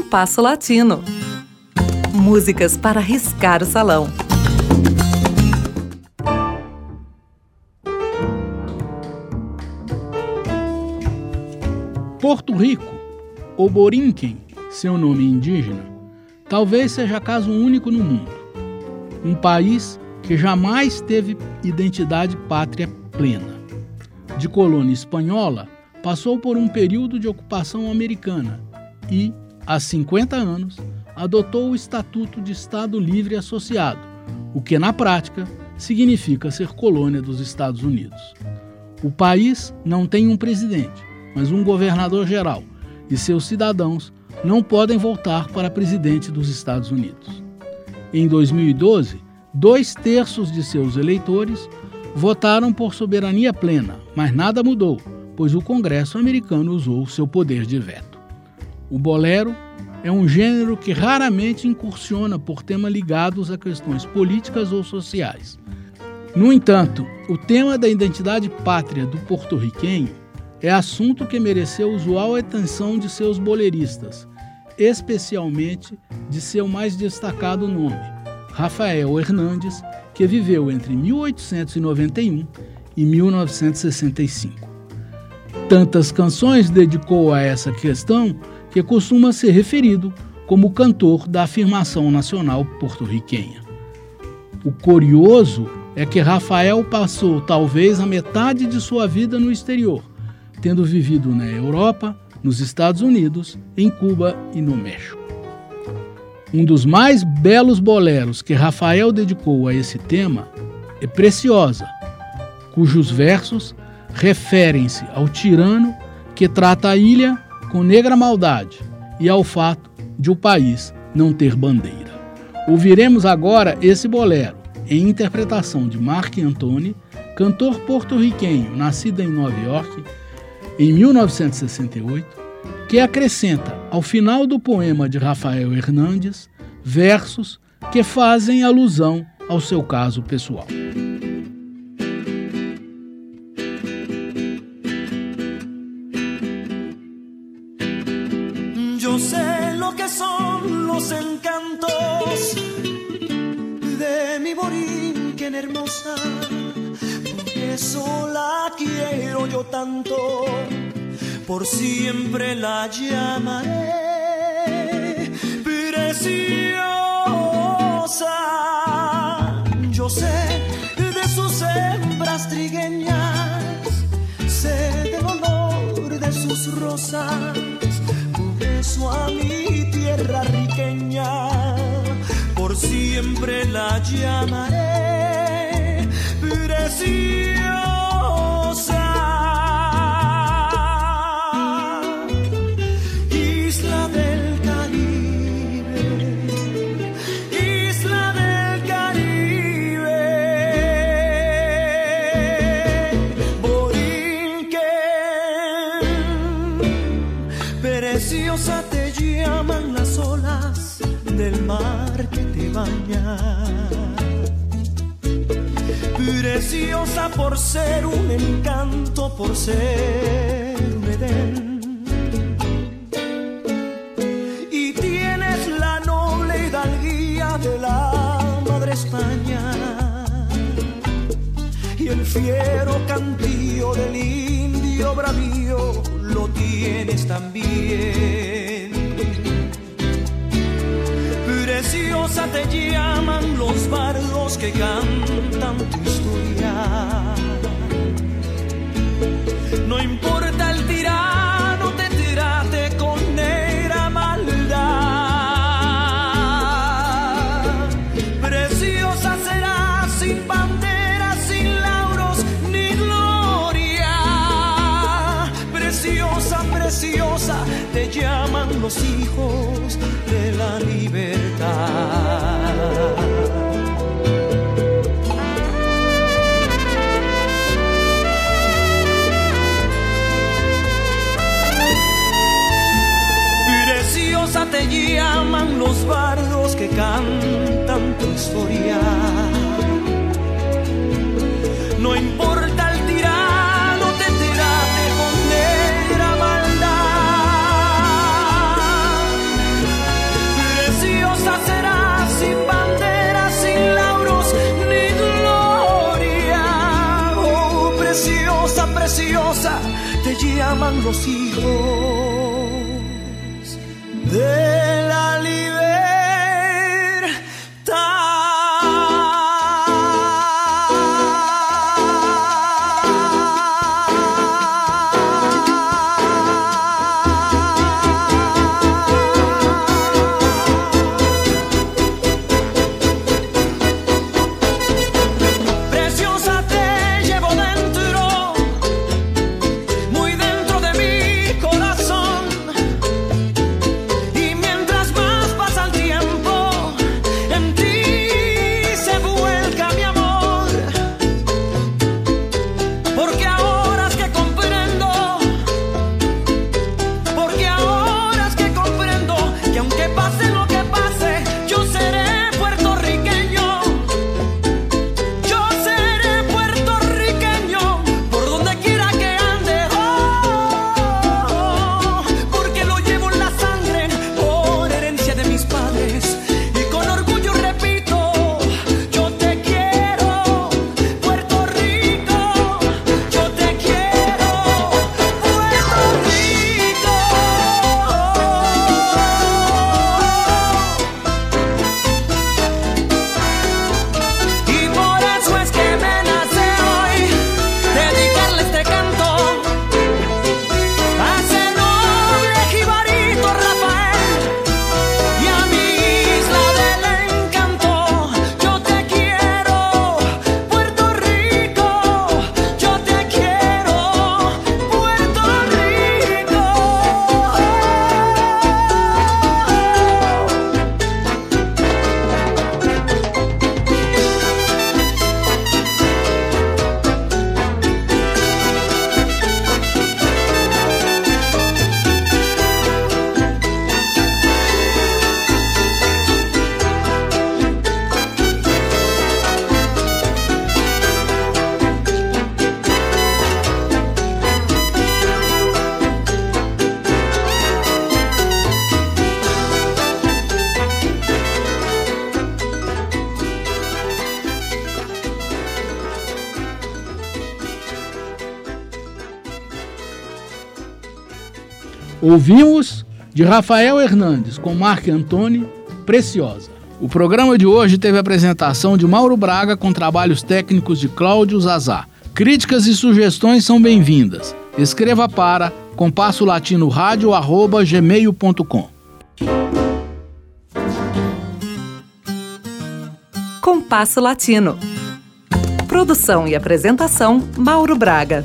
Compasso Latino. Músicas para riscar o salão. Porto Rico, ou Borinquen, seu nome indígena, talvez seja caso único no mundo. Um país que jamais teve identidade pátria plena. De colônia espanhola, passou por um período de ocupação americana e, há 50 anos, adotou o Estatuto de Estado Livre Associado, o que, na prática, significa ser colônia dos Estados Unidos. O país não tem um presidente, mas um governador geral, e seus cidadãos não podem voltar para presidente dos Estados Unidos. Em 2012, Dois terços de seus eleitores votaram por soberania plena, mas nada mudou, pois o Congresso americano usou seu poder de veto. O bolero é um gênero que raramente incursiona por temas ligados a questões políticas ou sociais. No entanto, o tema da identidade pátria do porto-riquenho é assunto que mereceu usual atenção de seus boleristas, especialmente de seu mais destacado nome, Rafael Hernandes, que viveu entre 1891 e 1965. Tantas canções dedicou a essa questão que costuma ser referido como cantor da afirmação nacional porto-riquenha. O curioso é que Rafael passou talvez a metade de sua vida no exterior, tendo vivido na Europa, nos Estados Unidos, em Cuba e no México. Um dos mais belos boleros que Rafael dedicou a esse tema é Preciosa, cujos versos referem-se ao tirano que trata a ilha com negra maldade e ao fato de o país não ter bandeira. Ouviremos agora esse bolero, em interpretação de Marc Antoni, cantor porto-riquenho nascido em Nova York em 1968, que acrescenta ao final do poema de Rafael Hernandes versos que fazem alusão ao seu caso pessoal. Los encantos de mi borinquen hermosa, por eso la quiero yo tanto por siempre la llamaré preciosa. Yo sé de sus hembras trigueñas, sé del olor de sus rosas, por eso a mi tierra siempre la llamaré preciosa. Isla del Caribe, Isla del Caribe, Borinquen, preciosa te llaman las olas del mar por ser un encanto, por ser un Edén. Y tienes la noble hidalguía de la madre España. Y el fiero cantío del indio bravío lo tienes también preciosa te llaman los bardos que cantan tu historia. No importa el tirano, te tirate con negra maldad. Preciosa será sin bandera, te llaman los hijos de la libertad. casa te llaman los hijos de Ouvimos de Rafael Hernandes com Marc Antônio, Preciosa. O programa de hoje teve a apresentação de Mauro Braga com trabalhos técnicos de Cláudio Zazá. Críticas e sugestões são bem-vindas. Escreva para compasso latino gmail.com. Compasso Latino. Produção e apresentação Mauro Braga.